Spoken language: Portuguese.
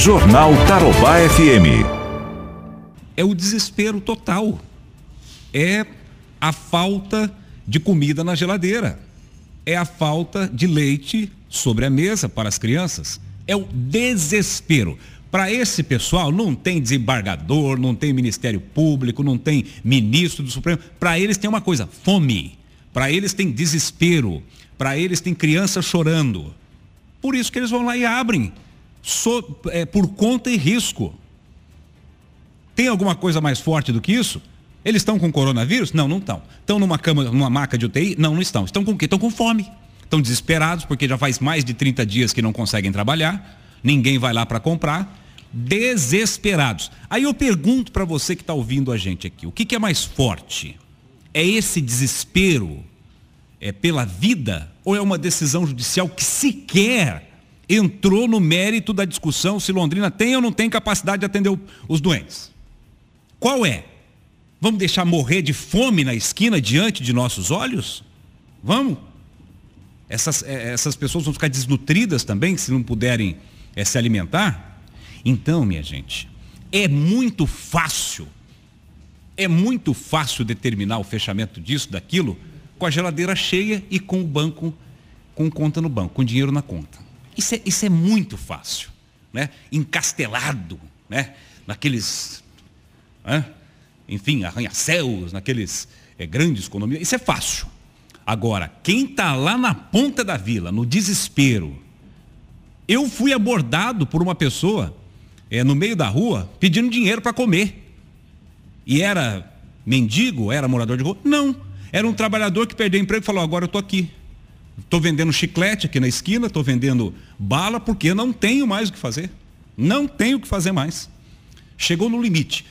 Jornal Tarobá FM. É o desespero total. É a falta de comida na geladeira. É a falta de leite sobre a mesa para as crianças. É o desespero. Para esse pessoal, não tem desembargador, não tem Ministério Público, não tem ministro do Supremo. Para eles tem uma coisa: fome. Para eles tem desespero. Para eles tem criança chorando. Por isso que eles vão lá e abrem. So, é, por conta e risco. Tem alguma coisa mais forte do que isso? Eles estão com coronavírus? Não, não estão. Estão numa cama, numa maca de UTI? Não, não estão. Estão com o quê? Estão com fome. Estão desesperados porque já faz mais de 30 dias que não conseguem trabalhar. Ninguém vai lá para comprar. Desesperados. Aí eu pergunto para você que está ouvindo a gente aqui, o que, que é mais forte? É esse desespero é pela vida ou é uma decisão judicial que sequer entrou no mérito da discussão se Londrina tem ou não tem capacidade de atender os doentes? Qual é? Vamos deixar morrer de fome na esquina diante de nossos olhos? Vamos? Essas, é, essas pessoas vão ficar desnutridas também se não puderem é, se alimentar? Então, minha gente, é muito fácil, é muito fácil determinar o fechamento disso, daquilo, com a geladeira cheia e com o banco, com conta no banco, com dinheiro na conta. Isso é, isso é muito fácil, né? Encastelado, né? Naqueles, né? enfim, arranha-céus, naqueles é, grandes condomínios. Isso é fácil. Agora, quem está lá na ponta da vila, no desespero, eu fui abordado por uma pessoa é, no meio da rua pedindo dinheiro para comer. E era mendigo, era morador de rua? Não. Era um trabalhador que perdeu emprego e falou, agora eu estou aqui. Estou vendendo chiclete aqui na esquina, estou vendendo bala, porque não tenho mais o que fazer. Não tenho o que fazer mais. Chegou no limite.